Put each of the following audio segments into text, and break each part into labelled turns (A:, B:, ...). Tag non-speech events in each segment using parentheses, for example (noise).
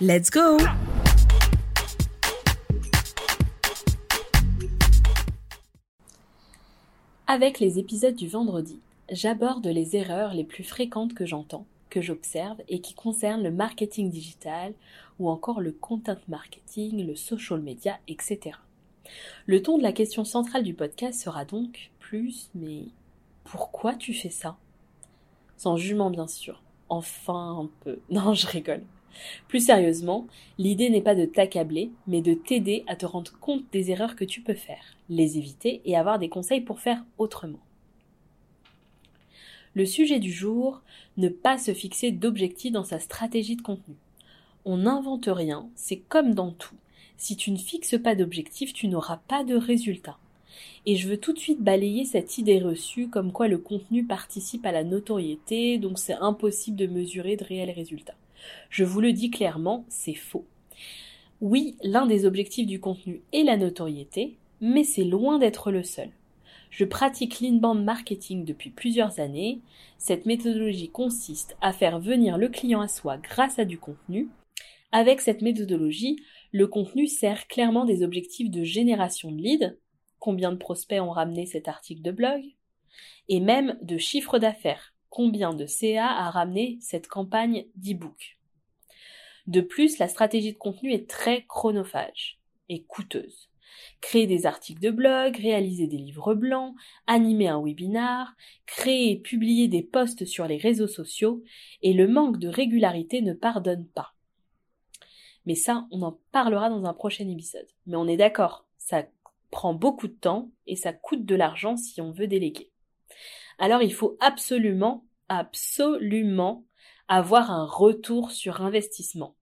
A: Let's go
B: Avec les épisodes du vendredi, j'aborde les erreurs les plus fréquentes que j'entends, que j'observe et qui concernent le marketing digital ou encore le content marketing, le social media, etc. Le ton de la question centrale du podcast sera donc plus mais pourquoi tu fais ça? Sans jugement bien sûr. Enfin un peu. (laughs) Non, je rigole. Plus sérieusement, l'idée n'est pas de t'accabler, mais de t'aider à te rendre compte des erreurs que tu peux faire, les éviter et avoir des conseils pour faire autrement. Le sujet du jour, ne pas se fixer d'objectifs dans sa stratégie de contenu. On n'invente rien, c'est comme dans tout. Si tu ne fixes pas d'objectifs, tu n'auras pas de résultats. Et je veux tout de suite balayer cette idée reçue comme quoi le contenu participe à la notoriété, donc c'est impossible de mesurer de réels résultats. Je vous le dis clairement, c'est faux. Oui, l'un des objectifs du contenu est la notoriété, mais c'est loin d'être le seul. Je pratique l'inbound marketing depuis plusieurs années. Cette méthodologie consiste à faire venir le client à soi grâce à du contenu. Avec cette méthodologie, le contenu sert clairement des objectifs de génération de leads, combien de prospects ont ramené cet article de blog, et même de chiffre d'affaires, combien de CA a ramené cette campagne d'e-book. De plus, la stratégie de contenu est très chronophage et coûteuse. Créer des articles de blog, réaliser des livres blancs, animer un webinar, créer et publier des posts sur les réseaux sociaux, et le manque de régularité ne pardonne pas. Mais ça, on en parlera dans un prochain épisode. Mais on est d'accord, ça prend beaucoup de temps et ça coûte de l'argent si on veut déléguer alors il faut absolument, absolument avoir un retour sur investissement.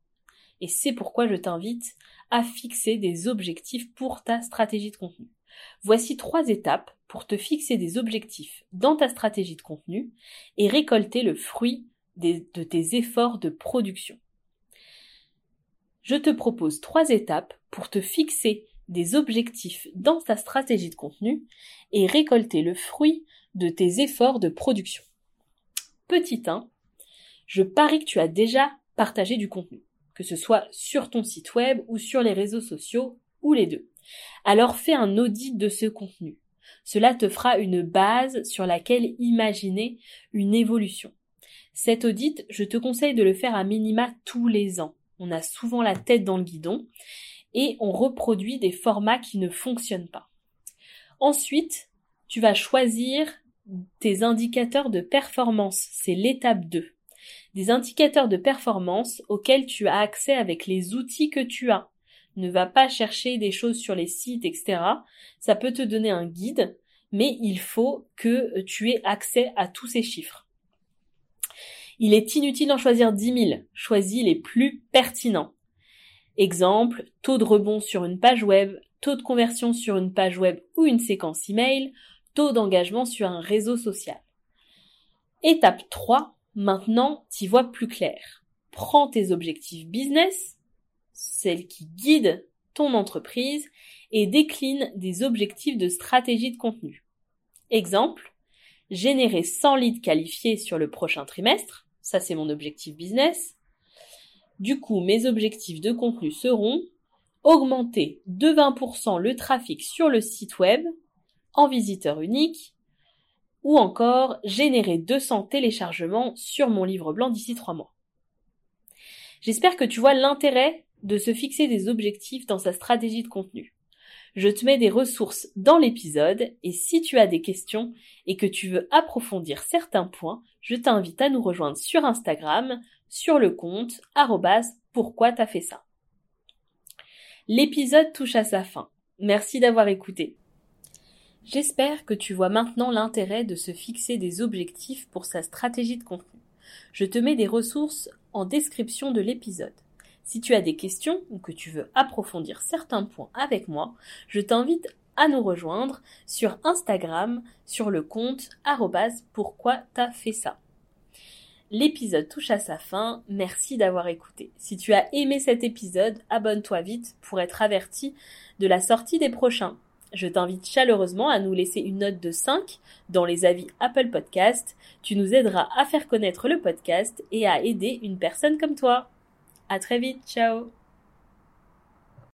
B: Et c'est pourquoi je t'invite à fixer des objectifs pour ta stratégie de contenu. Voici trois étapes pour te fixer des objectifs dans ta stratégie de contenu et récolter le fruit de tes efforts de production. Je te propose trois étapes pour te fixer des objectifs dans ta stratégie de contenu et récolter le fruit de tes efforts de production. Petit 1, je parie que tu as déjà partagé du contenu, que ce soit sur ton site web ou sur les réseaux sociaux ou les deux. Alors fais un audit de ce contenu. Cela te fera une base sur laquelle imaginer une évolution. Cet audit, je te conseille de le faire à minima tous les ans. On a souvent la tête dans le guidon et on reproduit des formats qui ne fonctionnent pas. Ensuite, tu vas choisir tes indicateurs de performance, c'est l'étape 2. Des indicateurs de performance auxquels tu as accès avec les outils que tu as. Ne va pas chercher des choses sur les sites, etc. Ça peut te donner un guide, mais il faut que tu aies accès à tous ces chiffres. Il est inutile d'en choisir 10 000. Choisis les plus pertinents. Exemple, taux de rebond sur une page web, taux de conversion sur une page web ou une séquence email, taux d'engagement sur un réseau social. Étape 3, maintenant t'y vois plus clair. Prends tes objectifs business, celles qui guident ton entreprise, et décline des objectifs de stratégie de contenu. Exemple, générer 100 leads qualifiés sur le prochain trimestre, ça c'est mon objectif business. Du coup, mes objectifs de contenu seront augmenter de 20% le trafic sur le site web en visiteur unique, ou encore générer 200 téléchargements sur mon livre blanc d'ici 3 mois. J'espère que tu vois l'intérêt de se fixer des objectifs dans sa stratégie de contenu. Je te mets des ressources dans l'épisode et si tu as des questions et que tu veux approfondir certains points, je t'invite à nous rejoindre sur Instagram, sur le compte pourquoi t'as fait ça. L'épisode touche à sa fin. Merci d'avoir écouté. J'espère que tu vois maintenant l'intérêt de se fixer des objectifs pour sa stratégie de contenu. Je te mets des ressources en description de l'épisode. Si tu as des questions ou que tu veux approfondir certains points avec moi, je t'invite à nous rejoindre sur Instagram sur le compte pourquoi t'as fait ça. L'épisode touche à sa fin, merci d'avoir écouté. Si tu as aimé cet épisode, abonne-toi vite pour être averti de la sortie des prochains. Je t'invite chaleureusement à nous laisser une note de 5 dans les avis Apple Podcast. Tu nous aideras à faire connaître le podcast et à aider une personne comme toi. À très vite, ciao